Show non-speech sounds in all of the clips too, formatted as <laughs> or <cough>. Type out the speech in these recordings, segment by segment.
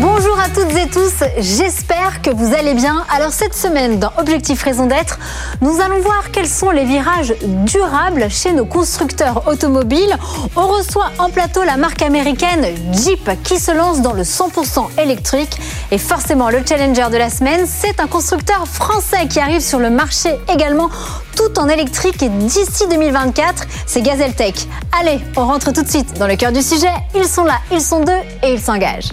Bonjour à toutes et tous, j'espère que vous allez bien. Alors cette semaine dans Objectif Raison d'être, nous allons voir quels sont les virages durables chez nos constructeurs automobiles. On reçoit en plateau la marque américaine Jeep qui se lance dans le 100% électrique. Et forcément le challenger de la semaine, c'est un constructeur français qui arrive sur le marché également tout en électrique et d'ici 2024, c'est Gazeltech. Allez, on rentre tout de suite dans le cœur du sujet. Ils sont là, ils sont deux et ils s'engagent.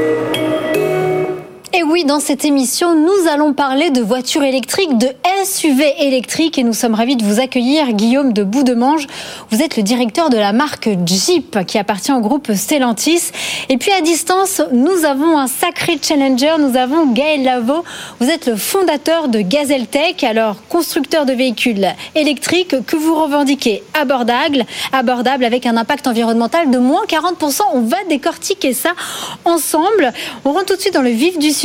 Et oui, dans cette émission, nous allons parler de voitures électriques, de SUV électriques et nous sommes ravis de vous accueillir, Guillaume de Boudemange. Vous êtes le directeur de la marque Jeep qui appartient au groupe Stellantis. Et puis à distance, nous avons un sacré challenger, nous avons Gaël Lavaux. Vous êtes le fondateur de Gazeltech, alors constructeur de véhicules électriques que vous revendiquez abordable, abordable avec un impact environnemental de moins 40%. On va décortiquer ça ensemble. On rentre tout de suite dans le vif du sujet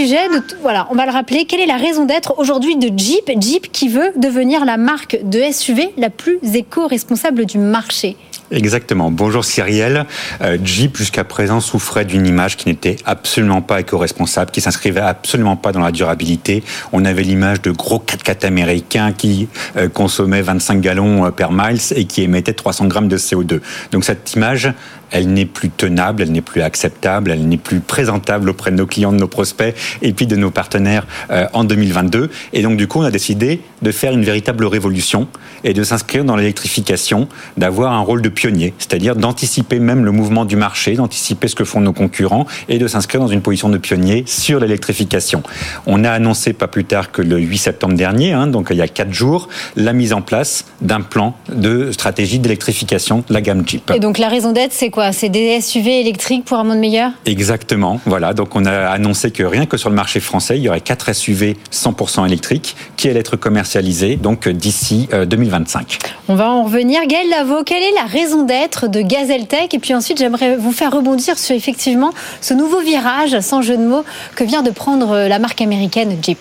voilà, on va le rappeler. Quelle est la raison d'être aujourd'hui de Jeep? Jeep qui veut devenir la marque de SUV la plus éco-responsable du marché. Exactement. Bonjour Cyrielle. Euh, Jeep jusqu'à présent souffrait d'une image qui n'était absolument pas éco-responsable, qui s'inscrivait absolument pas dans la durabilité. On avait l'image de gros 4x4 américains qui euh, consommaient 25 gallons euh, per miles et qui émettaient 300 grammes de CO2. Donc cette image, elle n'est plus tenable, elle n'est plus acceptable, elle n'est plus présentable auprès de nos clients, de nos prospects et puis de nos partenaires euh, en 2022. Et donc du coup, on a décidé de faire une véritable révolution et de s'inscrire dans l'électrification, d'avoir un rôle de pionnier, c'est-à-dire d'anticiper même le mouvement du marché, d'anticiper ce que font nos concurrents et de s'inscrire dans une position de pionnier sur l'électrification. On a annoncé pas plus tard que le 8 septembre dernier, hein, donc il y a quatre jours, la mise en place d'un plan de stratégie d'électrification de la gamme Jeep. Et donc la raison d'être, c'est quoi? C'est des SUV électriques pour un monde meilleur? Exactement. Voilà. Donc on a annoncé que rien que sur le marché français, il y aurait 4 SUV 100% électriques qui allaient être commercialisés donc d'ici 2025. Euh, on va en revenir. Gaël Lavaux, quelle est la raison d'être de Gazeltech Et puis ensuite, j'aimerais vous faire rebondir sur effectivement ce nouveau virage, sans jeu de mots, que vient de prendre euh, la marque américaine Jeep.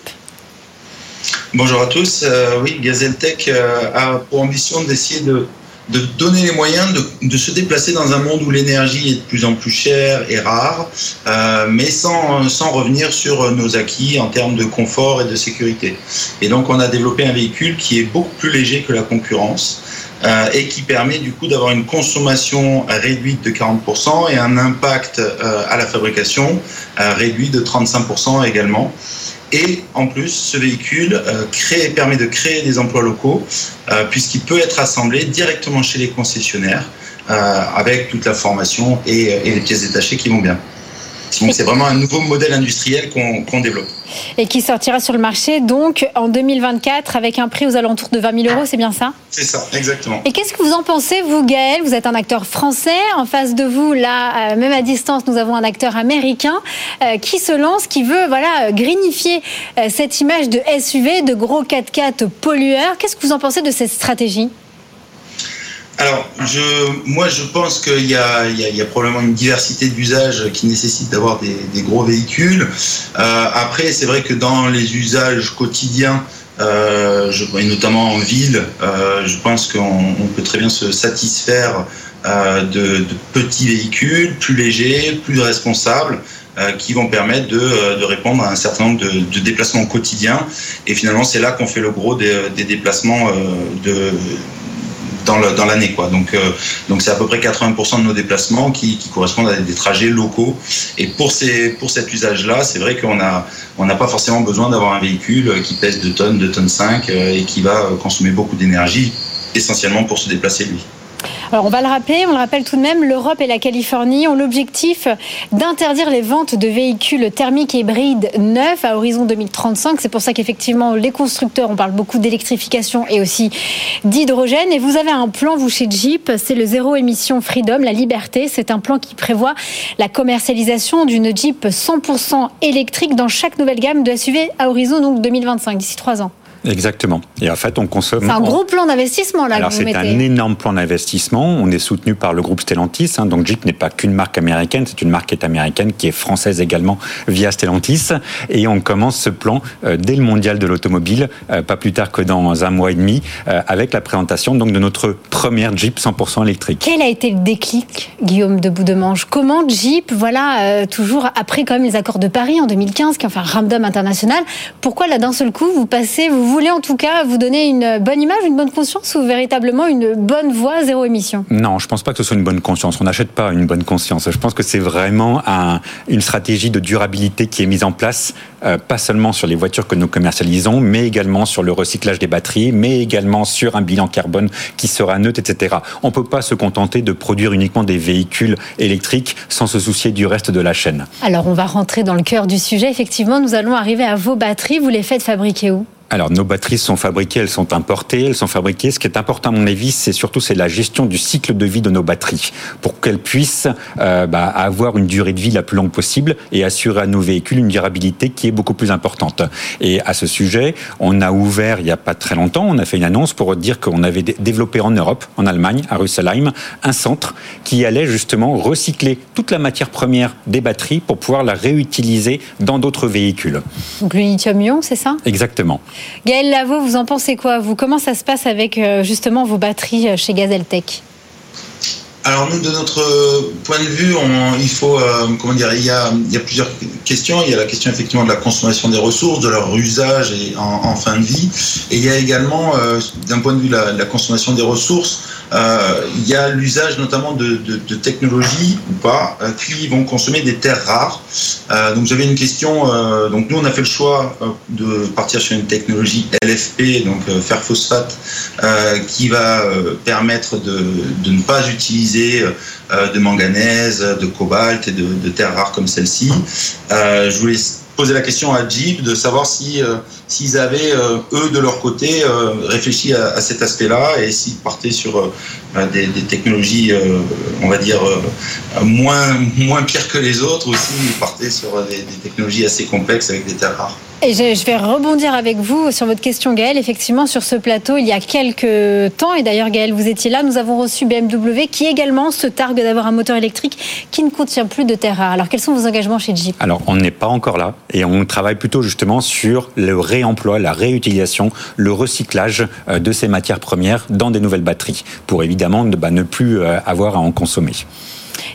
Bonjour à tous. Euh, oui, Gazeltech a pour ambition d'essayer de de donner les moyens de, de, se déplacer dans un monde où l'énergie est de plus en plus chère et rare, euh, mais sans, sans revenir sur nos acquis en termes de confort et de sécurité. Et donc on a développé un véhicule qui est beaucoup plus léger que la concurrence. Euh, et qui permet du coup d'avoir une consommation réduite de 40% et un impact euh, à la fabrication euh, réduit de 35% également. Et en plus, ce véhicule euh, permet de créer des emplois locaux euh, puisqu'il peut être assemblé directement chez les concessionnaires euh, avec toute la formation et les pièces détachées qui vont bien. Donc c'est vraiment un nouveau modèle industriel qu'on développe. Et qui sortira sur le marché donc en 2024 avec un prix aux alentours de 20 000 euros, c'est bien ça? C'est ça, exactement. Et qu'est-ce que vous en pensez, vous Gaël? Vous êtes un acteur français. En face de vous, là, même à distance, nous avons un acteur américain euh, qui se lance, qui veut voilà, grinifier euh, cette image de SUV, de gros 4x4 pollueurs. Qu'est-ce que vous en pensez de cette stratégie? Alors, je, moi, je pense qu'il y, a probablement une diversité d'usages qui nécessite d'avoir des, gros véhicules. Euh, après, c'est vrai que dans les usages quotidiens, euh, et notamment en ville, euh, je pense qu'on peut très bien se satisfaire de, petits véhicules plus légers, plus responsables, qui vont permettre de, répondre à un certain nombre de, de déplacements quotidiens. Et finalement, c'est là qu'on fait le gros des, des déplacements de dans l'année. Donc, euh, donc c'est à peu près 80% de nos déplacements qui, correspondent à des trajets locaux. Et pour, ces, pour cet usage-là, c'est vrai qu'on a on n'a pas forcément besoin d'avoir un véhicule qui pèse 2 tonnes, 2 tonnes 5 euh, et qui va consommer beaucoup d'énergie, essentiellement pour se déplacer lui. Alors on va le rappeler, on le rappelle tout de même, l'Europe et la Californie ont l'objectif d'interdire les ventes de véhicules thermiques hybrides neufs à horizon 2035. C'est pour ça qu'effectivement les constructeurs, on parle beaucoup d'électrification et aussi d'hydrogène. Et vous avez un plan, vous chez Jeep, c'est le zéro émission Freedom, la liberté. C'est un plan qui prévoit la commercialisation d'une Jeep 100% électrique dans chaque nouvelle gamme de SUV à horizon donc 2025, d'ici trois ans. Exactement. Et en fait, on consomme. C'est un gros plan d'investissement là. Alors c'est un énorme plan d'investissement. On est soutenu par le groupe Stellantis. Hein. donc Jeep n'est pas qu'une marque américaine, c'est une marque qui est américaine, qui est française également via Stellantis. Et on commence ce plan euh, dès le mondial de l'automobile, euh, pas plus tard que dans un mois et demi, euh, avec la présentation donc de notre première Jeep 100% électrique. Quel a été le déclic, Guillaume de Boudemange? Comment Jeep, voilà, toujours après quand même les accords de Paris en 2015, qui ont fait un ramdam international, pourquoi là d'un seul coup vous passez, vous voulez en tout cas vous donner une bonne image, une bonne conscience ou véritablement une bonne voie zéro émission? Non, je pense pas que ce soit une bonne conscience. On n'achète pas une bonne conscience. Je pense que c'est vraiment une stratégie de durabilité qui est mise en place, euh, pas seulement sur les voitures que nous commercialisons, mais également sur le recyclage des batteries, mais également sur un bilan carbone qui sera neutre, etc. On peut pas se contenter de produire uniquement des véhicules électriques sans se soucier du reste de la chaîne. Alors on va rentrer dans le cœur du sujet. Effectivement, nous allons arriver à vos batteries. Vous les faites fabriquer où? Alors, nos batteries sont fabriquées, elles sont importées, elles sont fabriquées. Ce qui est important, à mon avis, c'est surtout c'est la gestion du cycle de vie de nos batteries pour qu'elles puissent euh, bah, avoir une durée de vie la plus longue possible et assurer à nos véhicules une durabilité qui est beaucoup plus importante. Et à ce sujet, on a ouvert il n'y a pas très longtemps, on a fait une annonce pour dire qu'on avait développé en Europe, en Allemagne, à Rüsselsheim, un centre qui allait justement recycler toute la matière première des batteries pour pouvoir la réutiliser dans d'autres véhicules. Donc le lithium-ion, c'est ça? Exactement. Gaël Lavaux, vous en pensez quoi Vous, comment ça se passe avec euh, justement vos batteries euh, chez Gazeltech alors nous, de notre point de vue, il faut, euh, comment dire, il y, a, plusieurs questions. Il y a la question effectivement de la consommation des ressources, de leur usage et en, fin de vie, et il y a également, d'un point de vue de la, consommation des ressources, il y a l'usage notamment de, technologies ou pas qui vont consommer des terres rares. donc j'avais une question. donc nous, on a fait le choix de partir sur une technologie LFP, donc fer phosphate, qui va permettre de, de ne pas utiliser euh, de manganèse, de cobalt et de, terres rares comme celle-ci. Euh, je voulais poser la question à Jeep de savoir si euh, s'ils avaient eux de leur côté réfléchi à, cet aspect-là et s'ils partaient sur des, technologies, on va dire moins moins pires que les autres, ou s'ils partaient sur des technologies assez complexes avec des terres rares. Je, vais rebondir avec vous sur votre question, Gaël. Effectivement, sur ce plateau, il y a quelques temps, et d'ailleurs, Gaël, vous étiez là, nous avons reçu BMW qui également se targue d'avoir un moteur électrique qui ne contient plus de terres rares. Alors, quels sont vos engagements chez Jeep? Alors, on n'est pas encore là, et on travaille plutôt justement sur le réemploi, la réutilisation, le recyclage euh, de ces matières premières dans des nouvelles batteries, pour évidemment ne plus euh, avoir à en consommer.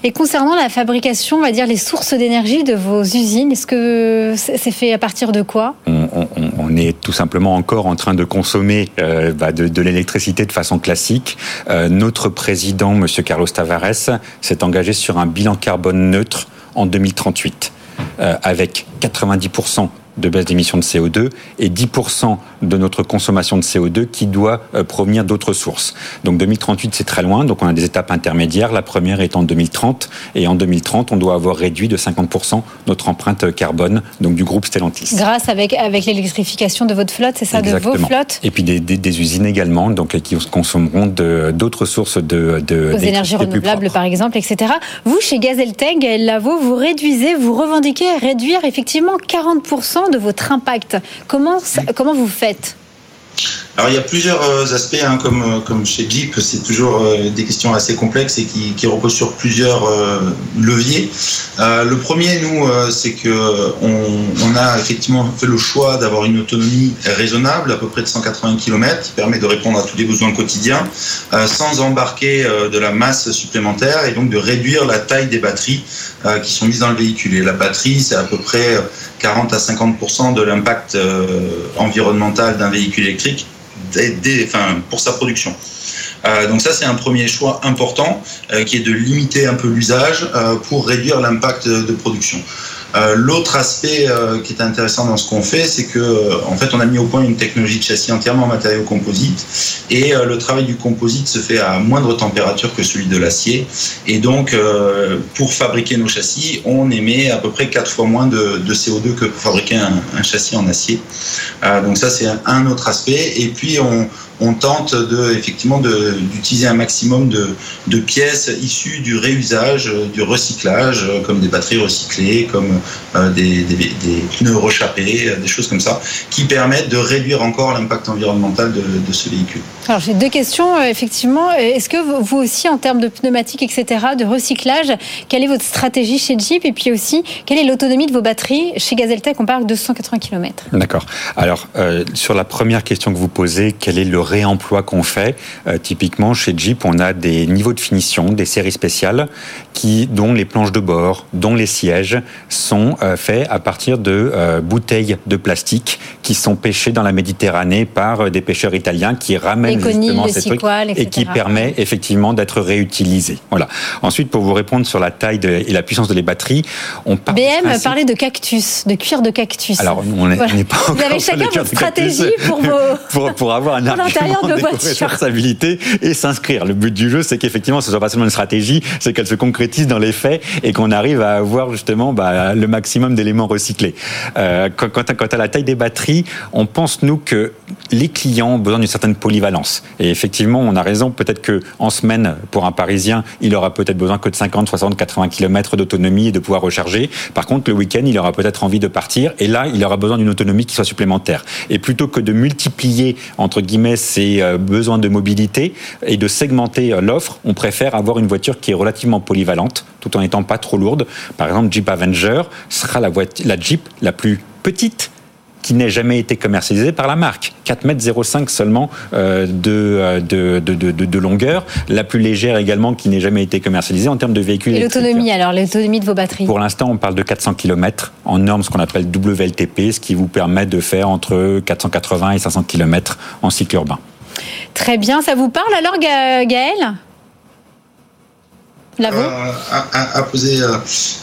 Et concernant la fabrication, on va dire les sources d'énergie de vos usines, est-ce que c'est fait à partir de quoi? On, est tout simplement encore en train de consommer euh, bah, de, l'électricité de façon classique. Euh, notre président, Monsieur Carlos Tavares, s'est engagé sur un bilan carbone neutre en 2038, euh, avec 90% de baisse d'émissions de CO2 et 10% de notre consommation de CO2 qui doit euh, provenir d'autres sources. Donc 2038, c'est très loin, donc on a des étapes intermédiaires. La première est en 2030 et en 2030, on doit avoir réduit de 50% notre empreinte carbone donc du groupe Stellantis. Grâce avec, avec l'électrification de votre flotte, c'est ça, de vos flottes? Et puis des, des, usines également donc, qui consommeront d'autres sources de, de énergies renouvelables par exemple, etc. Vous, chez Gazeltech, Gaël Lavaux, vous réduisez, vous revendiquez réduire effectivement 40% de votre impact. Comment, comment vous faites? Alors il y a plusieurs euh, aspects, hein, comme, euh, comme chez Jeep, c'est toujours euh, des questions assez complexes et qui, qui reposent sur plusieurs leviers. le premier, nous, c'est que on, a effectivement fait le choix d'avoir une autonomie raisonnable, à peu près de 180 km, qui permet de répondre à tous les besoins quotidiens, sans embarquer de la masse supplémentaire et donc de réduire la taille des batteries qui sont mises dans le véhicule. Et la batterie, c'est à peu près 40 à 50% de l'impact environnemental d'un véhicule électrique enfin, pour sa production. Euh, donc ça, c'est un premier choix important euh, qui est de limiter un peu l'usage euh, pour réduire l'impact de production. Euh, l'autre aspect euh, qui est intéressant dans ce qu'on fait, c'est que euh, en fait, on a mis au point une technologie de châssis entièrement en matériaux composites, et le travail du composite se fait à moindre température que celui de l'acier. Et donc, pour fabriquer nos châssis, on émet à peu près quatre fois moins de, CO2 que pour fabriquer un, châssis en acier. donc ça, c'est un autre aspect. Et puis, on, tente de, effectivement d'utiliser un maximum de, pièces issues du réusage, du recyclage, comme des batteries recyclées, comme des, pneus rechappés, des choses comme ça, qui permettent de réduire encore l'impact environnemental de, ce véhicule. Alors j'ai deux questions, effectivement. Est-ce que vous aussi, en termes de pneumatiques, etc., de recyclage, quelle est votre stratégie chez Jeep Et puis aussi, quelle est l'autonomie de vos batteries Chez Gazeltech, on parle de 280 km. D'accord. Alors, sur la première question que vous posez, quel est le réemploi qu'on fait? Typiquement, chez Jeep, on a des niveaux de finition, des séries spéciales, qui, dont les planches de bord, dont les sièges, sont euh, faits à partir de euh, bouteilles de plastique qui sont pêchées dans la Méditerranée par euh, des pêcheurs italiens qui ramènent justement ces trucs et qui permet effectivement d'être réutilisés. Voilà. Ensuite, pour vous répondre sur la taille et la puissance de les batteries, on parle BM parlait de cactus, de cuir de cactus. Alors, on n'est pas encore Vous avez chacun votre stratégie pour <laughs> vos pour, pour avoir un <laughs> argument de, de <laughs> responsabilité et s'inscrire. Le but du jeu, c'est qu'effectivement, ce soit pas seulement une stratégie, c'est qu'elle se concrétise dans les faits et qu'on arrive à avoir justement bah, le maximum d'éléments recyclés. Euh, quant, à la taille des batteries, on pense nous que les clients ont besoin d'une certaine polyvalence. Et effectivement, on a raison. Peut-être que en semaine, pour un Parisien, il aura peut-être besoin que de 50, 60, 80 km d'autonomie et de pouvoir recharger. Par contre, le week-end, il aura peut-être envie de partir. Et là, il aura besoin d'une autonomie qui soit supplémentaire. Et plutôt que de multiplier entre guillemets ses euh, besoins de mobilité et de segmenter euh, l'offre, on préfère avoir une voiture qui est relativement polyvalente, tout en n'étant pas trop lourde. Par exemple, Jeep Avenger sera la, voiture, la Jeep la plus petite qui n'ait jamais été commercialisée par la marque. 4,05 mètres seulement euh, euh, de, de, de, de, longueur. La plus légère également qui n'ait jamais été commercialisée en termes de véhicules. Et l'autonomie alors, l'autonomie de vos batteries Pour l'instant, on parle de 400 km en norme, ce qu'on appelle WLTP, ce qui vous permet de faire entre 480 et 500 km en cycle urbain. Très bien, ça vous parle alors Gaël euh, à, poser, euh,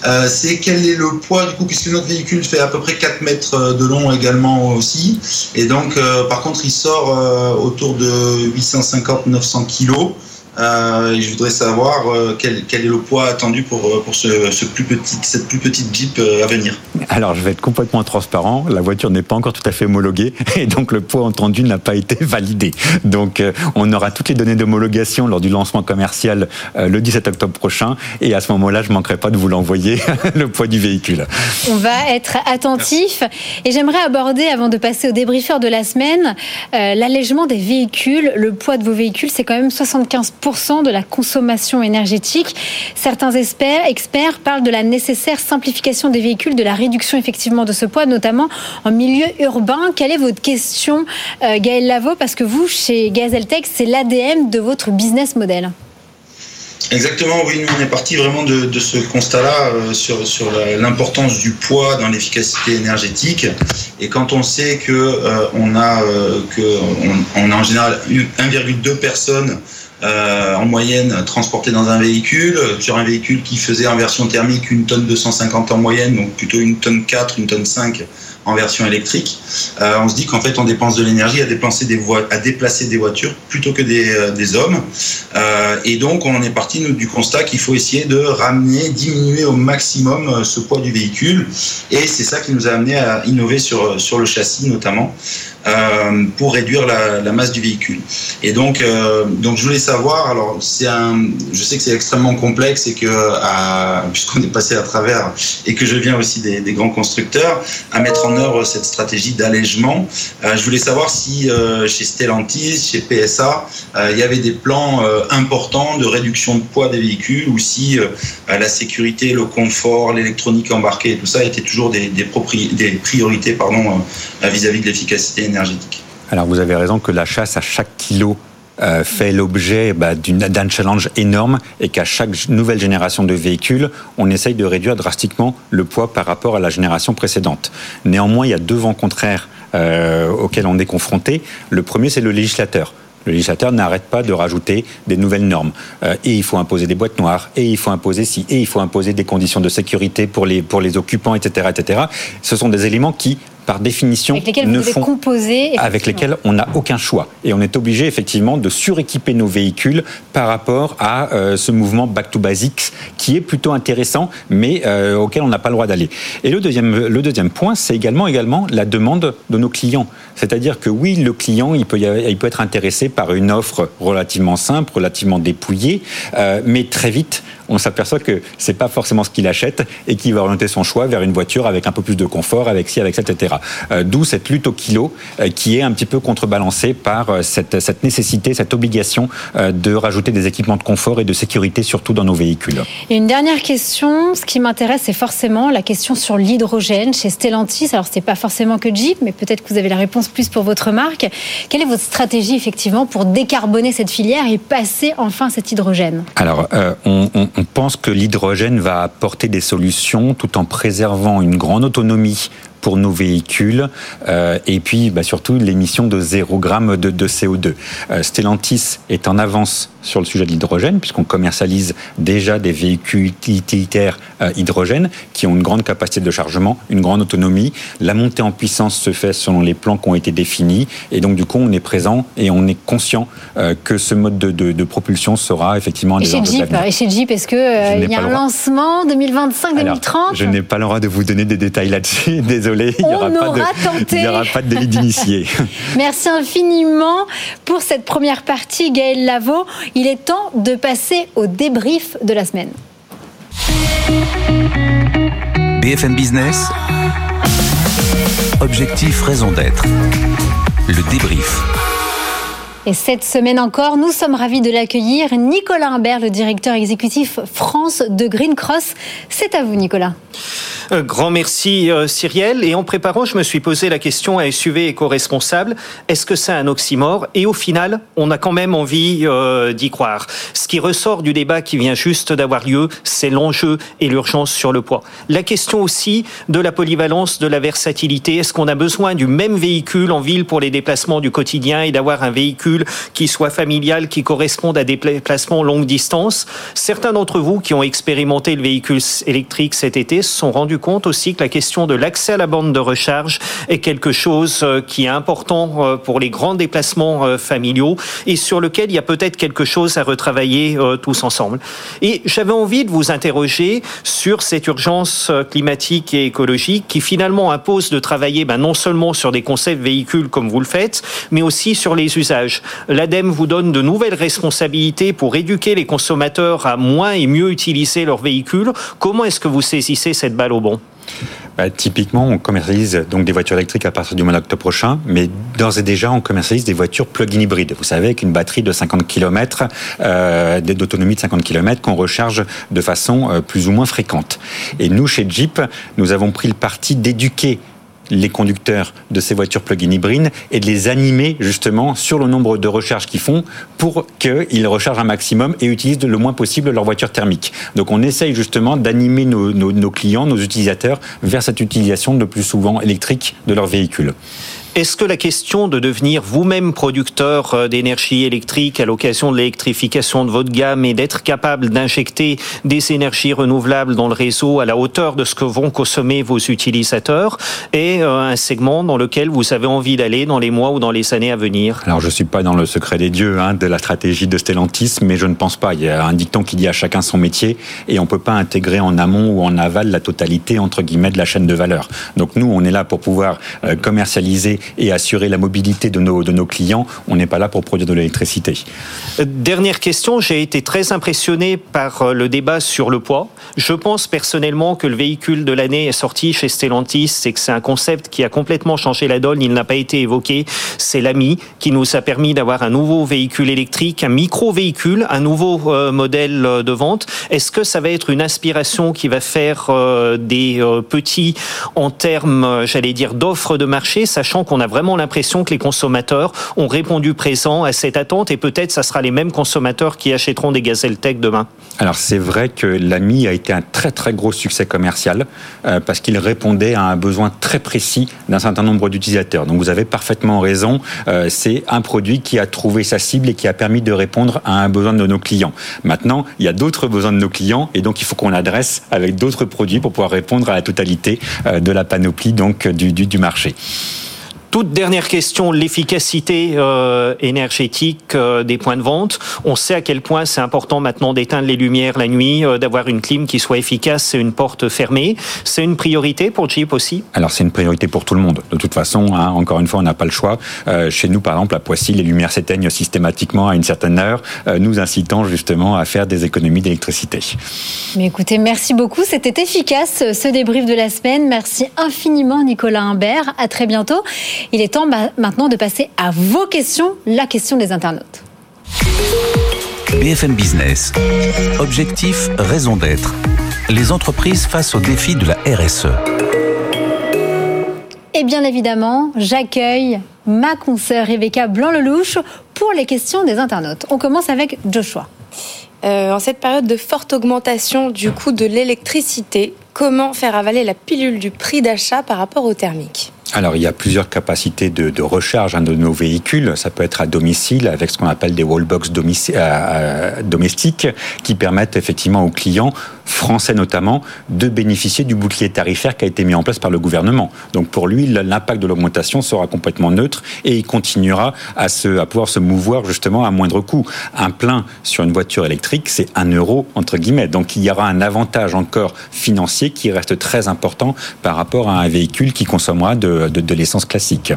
euh, c'est quel est le poids du coup, puisque notre véhicule fait à peu près 4 mètres de long également aussi, et donc par contre il sort autour de 850-900 kilos. Euh, et je voudrais savoir euh, quel, quel, est le poids attendu pour, euh, pour ce, ce plus petit, cette plus petite Jeep à venir. Alors, je vais être complètement transparent. La voiture n'est pas encore tout à fait homologuée <laughs> et donc le poids entendu n'a pas été <laughs> validé. Donc, on aura toutes les données d'homologation lors du lancement commercial le 17 octobre prochain et à ce moment-là, je ne manquerai pas de vous l'envoyer, <laughs> le poids du véhicule. On va être attentif et j'aimerais aborder, avant de passer au débriefeur de la semaine, l'allègement des véhicules. Le poids de vos véhicules, c'est quand même 75% de la consommation énergétique. Certains experts, parlent de la nécessaire simplification des véhicules, de la réduction effectivement de ce poids, notamment en milieu urbain. Quelle est votre question, euh, Gaël Lavaux? Parce que vous, chez Gazeltech, c'est l'ADM de votre business model. Exactement, oui, nous on est parti vraiment de, ce constat-là euh, sur, l'importance du poids dans l'efficacité énergétique. Et quand on sait que euh, a on, a en général 1,2 personnes euh, en moyenne transporté dans un véhicule, sur un véhicule qui faisait en version thermique une tonne 250 en moyenne, donc plutôt une tonne 4, une tonne 5 en version électrique, euh, on se dit qu'en fait on dépense de l'énergie à déplacer des voitures plutôt que des, euh, des hommes. Euh, et donc on est parti nous, du constat qu'il faut essayer de ramener, diminuer au maximum ce poids du véhicule. Et c'est ça qui nous a amené à innover sur, sur le châssis notamment. Pour réduire la, masse du véhicule. Et donc, donc je voulais savoir. Alors, c'est un. Je sais que c'est extrêmement complexe et que, <laughs> puisqu'on est passé à travers et que je viens aussi des, grands constructeurs, à mettre en cette stratégie d'allègement. Euh, je voulais savoir si euh, chez Stellantis, chez PSA, euh, il y avait des plans importants de réduction de poids des véhicules ou si la sécurité, le confort, l'électronique embarquée, tout ça était toujours des, des, des priorités pardon, vis-à-vis de l'efficacité Alors vous avez raison que la chasse à chaque kilo fait l'objet bah, d'un challenge énorme et qu'à chaque nouvelle génération de véhicules, on essaye de réduire drastiquement le poids par rapport à la génération précédente. Néanmoins, il y a deux vents contraires euh, auxquels on est confronté. Le premier, c'est le législateur. Le législateur n'arrête pas de rajouter des nouvelles normes. Euh, et il faut imposer des boîtes noires, et il faut imposer ci, et il faut imposer des conditions de sécurité pour les, pour les occupants, etc., etc. Ce sont des éléments qui par définition, avec lesquels ne font, composer, avec lesquels on n'a aucun choix. Et on est obligé effectivement de suréquiper nos véhicules par rapport à euh, ce mouvement back to basics qui est plutôt intéressant, mais euh, auquel on n'a pas le droit d'aller. Et le deuxième, le deuxième point, c'est également, également la demande de nos clients. C'est-à-dire que oui, le client, il peut, il peut être intéressé par une offre relativement simple, relativement dépouillée, euh, mais très vite, on s'aperçoit que c'est pas forcément ce qu'il achète et qu'il va orienter son choix vers une voiture avec un peu plus de confort, avec ci, avec ça, etc. Euh, d'où cette lutte au kilo euh, qui est un petit peu contrebalancée par euh, cette, cette nécessité, cette obligation de rajouter des équipements de confort et de sécurité, surtout dans nos véhicules. Et une dernière question, ce qui m'intéresse, c'est forcément la question sur l'hydrogène chez Stellantis. Alors, c'est pas forcément que Jeep, mais peut-être que vous avez la réponse plus pour votre marque. Quelle est votre stratégie, effectivement, pour décarboner cette filière et passer enfin cet hydrogène? Alors, on, on, on pense que l'hydrogène va apporter des solutions tout en préservant une grande autonomie nos véhicules euh, et puis bah, surtout l'émission de 0 g de, de CO2. Euh, Stellantis est en avance sur le sujet de l'hydrogène puisqu'on commercialise déjà des véhicules utilitaires euh, hydrogène qui ont une grande capacité de chargement, une grande autonomie. La montée en puissance se fait selon les plans qui ont été définis et donc du coup on est présent et on est conscient euh, que ce mode de, de, de, propulsion sera effectivement et chez Jeep, Et chez Jeep, est-ce qu'il euh, y a un lancement 2025-2030 Je n'ai pas le droit de vous donner des détails là-dessus, <laughs> désolé. Il n'y aura, aura pas de délit d'initié. <laughs> Merci infiniment pour cette première partie, Gaël Lavaux. Il est temps de passer au débrief de la semaine. BFM Business. Objectif, raison d'être. Le débrief. Et cette semaine encore, nous sommes ravis de l'accueillir. Nicolas Imbert, le directeur exécutif France de Green Cross. C'est à vous, Nicolas. Euh, grand merci euh, Cyrielle. Et en préparant, je me suis posé la question à SUV éco-responsable, est-ce que c'est un oxymore? Et au final, on a quand même envie euh, d'y croire. Ce qui ressort du débat qui vient juste d'avoir lieu, c'est l'enjeu et l'urgence sur le poids. La question aussi de la polyvalence, de la versatilité. Est-ce qu'on a besoin du même véhicule en ville pour les déplacements du quotidien et d'avoir un véhicule qui soit familial, qui corresponde à des déplacements longue distance Certains d'entre vous qui ont expérimenté le véhicule électrique cet été se sont rendus compte aussi que la question de l'accès à la bande de recharge est quelque chose euh, qui est important euh, pour les grands déplacements euh, familiaux et sur lequel il y a peut-être quelque chose à retravailler tous ensemble. Et j'avais envie de vous interroger sur cette urgence climatique et écologique qui finalement impose de travailler ben, non seulement sur des concepts véhicules comme vous le faites, mais aussi sur les usages. L'ADEME vous donne de nouvelles responsabilités pour éduquer les consommateurs à moins et mieux utiliser leurs véhicules. Comment est-ce que vous saisissez cette balle au bon? Bah, typiquement, on commercialise donc des voitures électriques à partir du mois d'octobre prochain, mais d'ores et déjà, on commercialise des voitures plug-in hybrides. Vous savez, avec une batterie de 50 km, euh, d'autonomie de 50 km qu'on recharge de façon euh, plus ou moins fréquente. Et nous, chez Jeep, nous avons pris le parti d'éduquer les conducteurs de ces voitures plug-in hybrides et de les animer justement sur le nombre de recharges qu'ils font pour qu'ils rechargent un maximum et utilisent le moins possible leur voiture thermique. Donc on essaye justement d'animer nos, clients, nos utilisateurs vers cette utilisation de plus souvent électrique de leur véhicule. Est-ce que la question de devenir vous-même producteur euh, d'énergie électrique à l'occasion de l'électrification de votre gamme et d'être capable d'injecter des énergies renouvelables dans le réseau à la hauteur de ce que vont consommer vos utilisateurs est euh, un segment dans lequel vous avez envie d'aller dans les mois ou dans les années à venir? Alors je ne suis pas dans le secret des dieux hein, de la stratégie de Stellantis, mais je ne pense pas. Il y a un dicton qui dit à chacun son métier et on ne peut pas intégrer en amont ou en aval la totalité entre guillemets de la chaîne de valeur. Donc nous, on est là pour pouvoir euh, commercialiser et assurer la mobilité de nos, de nos clients. On n'est pas là pour produire de l'électricité. Dernière question, j'ai été très impressionné par euh, le débat sur le poids. Je pense personnellement que le véhicule de l'année est sorti chez Stellantis, c'est que c'est un concept qui a complètement changé la donne, il n'a pas été évoqué. C'est l'AMI qui nous a permis d'avoir un nouveau véhicule électrique, un micro-véhicule, un nouveau euh, modèle euh, de vente. Est-ce que ça va être une inspiration qui va faire des petits en termes, j'allais dire, d'offres de marché, sachant qu'on a vraiment l'impression que les consommateurs ont répondu présent à cette attente et peut-être ça sera les mêmes consommateurs qui achèteront des Gazelle Tech demain. Alors c'est vrai que l'AMI a été un très très gros succès commercial euh, parce qu'il répondait à un besoin très précis d'un certain nombre d'utilisateurs. Donc vous avez parfaitement raison, euh, c'est un produit qui a trouvé sa cible et qui a permis de répondre à un besoin de nos clients. Maintenant, il y a d'autres besoins de nos clients et donc il faut qu'on adresse avec d'autres produits pour pouvoir répondre à la totalité euh, de la panoplie donc du marché. Toute dernière question, l'efficacité euh, énergétique euh, des points de vente. On sait à quel point c'est important maintenant d'éteindre les lumières la nuit, euh, d'avoir une clim qui soit efficace et une porte fermée. C'est une priorité pour Jeep aussi? Alors c'est une priorité pour tout le monde. De toute façon, hein, encore une fois, on n'a pas le choix. chez nous, par exemple, à Poissy, les lumières s'éteignent systématiquement à une certaine heure, nous incitant justement à faire des économies d'électricité. Mais écoutez, merci beaucoup. C'était efficace ce débrief de la semaine. Merci infiniment Nicolas Imbert. À très bientôt. Il est temps maintenant de passer à vos questions, la question des internautes. BFM Business. Objectif, raison d'être. Les entreprises face aux défis de la RSE. Et bien évidemment, j'accueille ma consoeur Rebecca Blanc-Lelouch pour les questions des internautes. On commence avec Joshua. Euh, en cette période de forte augmentation du coût de l'électricité, comment faire avaler la pilule du prix d'achat par rapport au thermique? Alors, il y a plusieurs capacités de, recharge hein, de nos véhicules. Ça peut être à domicile avec ce qu'on appelle des wallbox euh, euh, domestiques qui permettent effectivement aux clients français notamment de bénéficier du bouclier tarifaire qui a été mis en place par le gouvernement. Donc pour lui, l'impact de l'augmentation sera complètement neutre et il continuera à, se, à pouvoir se mouvoir justement à moindre coût. Un plein sur une voiture électrique, c'est un euro entre guillemets. Donc il y aura un avantage encore financier qui reste très important par rapport à un véhicule qui consommera de de, l'essence classique.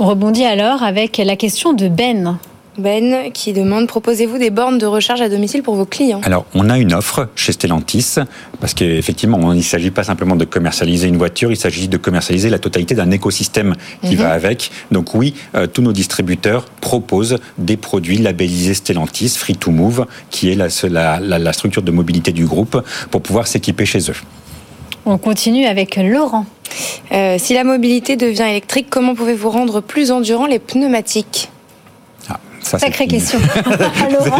On rebondit alors avec la question de Ben. Ben qui demande proposez-vous des bornes de recharge à domicile pour vos clients? Alors, on a une offre chez Stellantis parce qu'effectivement, il ne s'agit pas simplement de commercialiser une voiture, il s'agit de commercialiser la totalité d'un écosystème qui mhm. va avec. Donc oui, euh, tous nos distributeurs proposent des produits labellisés Stellantis, Free to Move, qui est la, la structure de mobilité du groupe pour pouvoir s'équiper chez eux. On continue avec Laurent. Euh, si la mobilité devient électrique, comment pouvez-vous rendre plus endurants les pneumatiques? Ça, <laughs> <laughs> Sacrée question.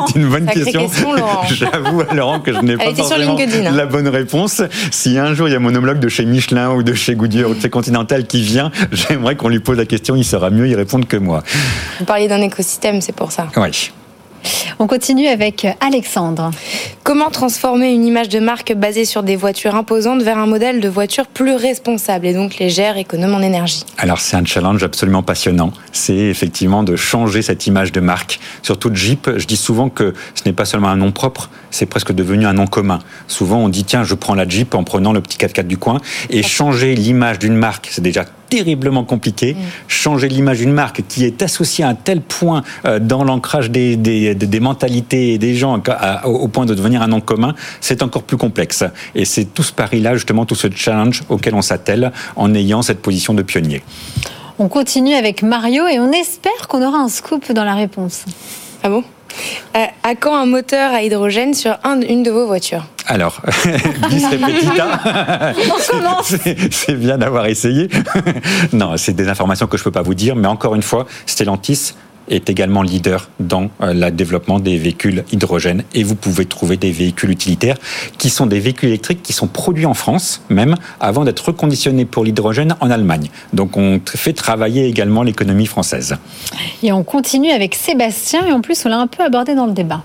c'est une bonne question. <laughs> J'avoue à Laurent que je n'ai pas forcément hein. la bonne réponse. Si un jour il y a mon homologue de chez Michelin ou de chez Goodyear ou de chez Continental qui vient, j'aimerais qu'on lui pose la question. Il saura mieux y répondre que moi. Vous parliez d'un écosystème, c'est pour ça. Oui. On continue avec Alexandre. Comment transformer une image de marque basée sur des voitures imposantes vers un modèle de voiture plus responsable et donc légère, économe en énergie? Alors c'est un challenge absolument passionnant. C'est effectivement de changer cette image de marque. Surtout Jeep, je dis souvent que ce n'est pas seulement un nom propre, c'est presque devenu un nom commun. Souvent on dit tiens, je prends la Jeep en prenant le petit 4x4 du coin et changer l'image d'une marque, c'est déjà terriblement compliqué. Mm. Changer l'image d'une marque qui est associée à un tel point euh, dans l'ancrage des, des, mentalités et des gens au point de devenir un nom commun, c'est encore plus complexe. Et c'est tout ce pari-là, justement, tout ce challenge auquel on s'attelle en ayant cette position de pionnier. On continue avec Mario et on espère qu'on aura un scoop dans la réponse. Ah bon? Euh, à quand un moteur à hydrogène sur une de vos voitures alors, <laughs> bis repetita. c'est bien d'avoir essayé. non, c'est des informations que je ne peux pas vous dire, mais encore une fois, Stellantis est également leader dans euh, le développement des véhicules hydrogènes et vous pouvez trouver des véhicules utilitaires qui sont des véhicules électriques qui sont produits en France même avant d'être reconditionnés pour l'hydrogène en Allemagne. Donc on fait travailler également l'économie française. Et on continue avec Sébastien et en plus on l'a un peu abordé dans le débat.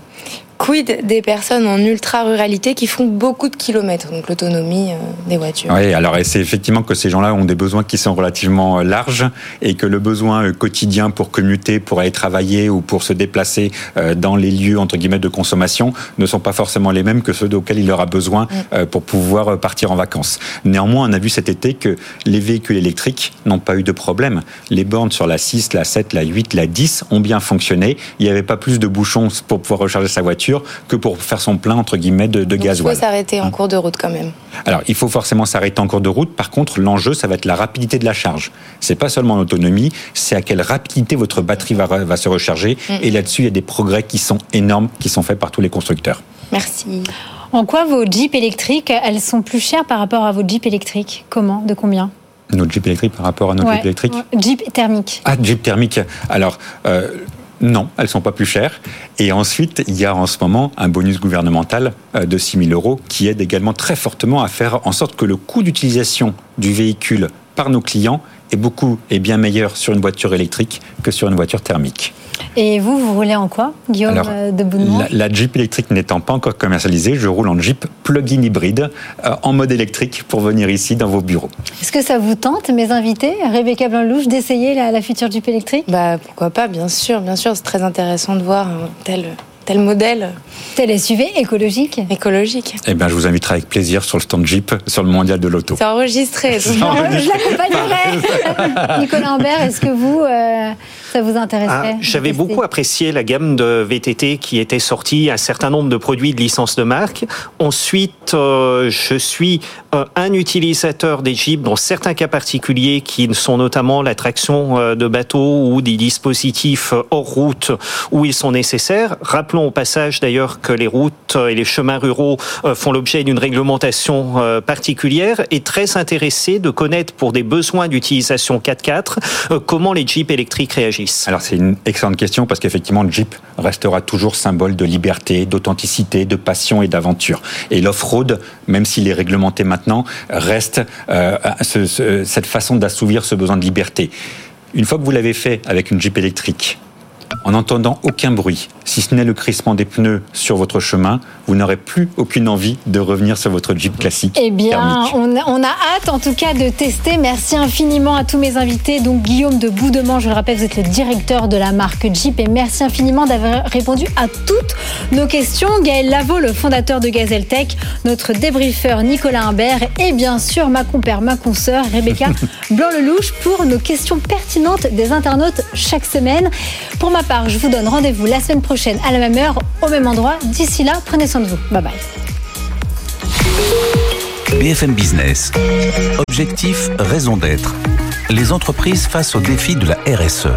Quid des personnes en ultra-ruralité qui font beaucoup de kilomètres, donc l'autonomie euh, des voitures Oui, alors c'est effectivement que ces gens-là ont des besoins qui sont relativement euh, larges et que le besoin euh, quotidien pour commuter, pour aller travailler ou pour se déplacer dans les lieux entre guillemets de consommation ne sont pas forcément les mêmes que ceux auxquels il aura besoin mm. pour pouvoir partir en vacances. Néanmoins, on a vu cet été que les véhicules électriques n'ont pas eu de problème. Les bornes sur la 6, la 7, la 8, la 10 ont bien fonctionné. Il n'y avait pas plus de bouchons pour pouvoir recharger sa voiture que pour faire son plein entre guillemets de, de gasoil. Il faut s'arrêter en hein. cours de route quand même. Alors il faut forcément s'arrêter en cours de route. Par contre, l'enjeu ça va être la rapidité de la charge. C'est pas seulement l'autonomie, c'est à quelle rapidité votre batterie va, va se recharger. Mm. Et là-dessus, il y a des progrès qui sont énormes, qui sont faits par tous les constructeurs. Merci. En quoi vos Jeeps électriques, elles sont plus chères par rapport à vos Jeeps électriques? Comment? De combien? Nos Jeep électriques par rapport à nos Jeep électriques? Jeep thermique. Ah, Jeep thermique. Alors, euh, non, elles sont pas plus chères. Et ensuite, il y a en ce moment un bonus gouvernemental euh, de 6 000 euros qui aide également très fortement à faire en sorte que le coût d'utilisation du véhicule par nos clients est beaucoup et bien meilleur sur une voiture électrique que sur une voiture thermique. Et vous, vous roulez en quoi, Guillaume euh, de la, la, Jeep électrique n'étant pas encore commercialisée, je roule en Jeep plug-in hybride euh, en mode électrique pour venir ici dans vos bureaux. Est-ce que ça vous tente, mes invités, Rebecca Blanlouche, d'essayer la, la, future Jeep électrique? Bah pourquoi pas, bien sûr, bien sûr, c'est très intéressant de voir un tel tel modèle. Tel SUV écologique Écologique. Eh bien, je vous inviterai avec plaisir sur le stand Jeep, sur le mondial de l'auto. C'est enregistré. je l'accompagnerai. <laughs> Nicolas Ambert, est-ce que vous, euh, ça vous intéresserait ah, J'avais beaucoup apprécié la gamme de VTT qui était sortie, un certain nombre de produits de licence de marque. Ensuite, euh, je suis euh, un utilisateur des Jeeps dans certains cas particuliers qui sont notamment la traction euh, de bateaux ou des dispositifs hors route où ils sont nécessaires. Rappelons au passage d'ailleurs que les routes et les chemins ruraux font l'objet d'une réglementation particulière et très intéressé de connaître pour des besoins d'utilisation 4x4 comment les Jeeps électriques réagissent. Alors c'est une excellente question parce qu'effectivement Jeep restera toujours symbole de liberté, d'authenticité, de passion et d'aventure. Et l'off-road, même s'il est réglementé maintenant, reste euh, cette façon d'assouvir ce besoin de liberté. Une fois que vous l'avez fait avec une Jeep électrique, en n'entendant aucun bruit, si ce n'est le crissement des pneus sur votre chemin, vous n'aurez plus aucune envie de revenir sur votre Jeep classique. Eh bien, on a, hâte en tout cas de tester. Merci infiniment à tous mes invités. Donc Guillaume de Boudement, je le rappelle, vous êtes le directeur de la marque Jeep et merci infiniment d'avoir répondu à toutes nos questions. Gaël Lavaux, le fondateur de Gazelle Tech, notre débriefeur Nicolas Imbert et bien sûr ma compère, ma consoeur Rebecca <laughs> Blanc-Lelouch pour nos questions pertinentes des internautes chaque semaine. Pour ma je vous donne rendez-vous la semaine prochaine à la même heure, au même endroit. D'ici là, prenez soin de vous. Bye bye. BFM Business. Objectif, raison d'être. Les entreprises face au défi de la RSE.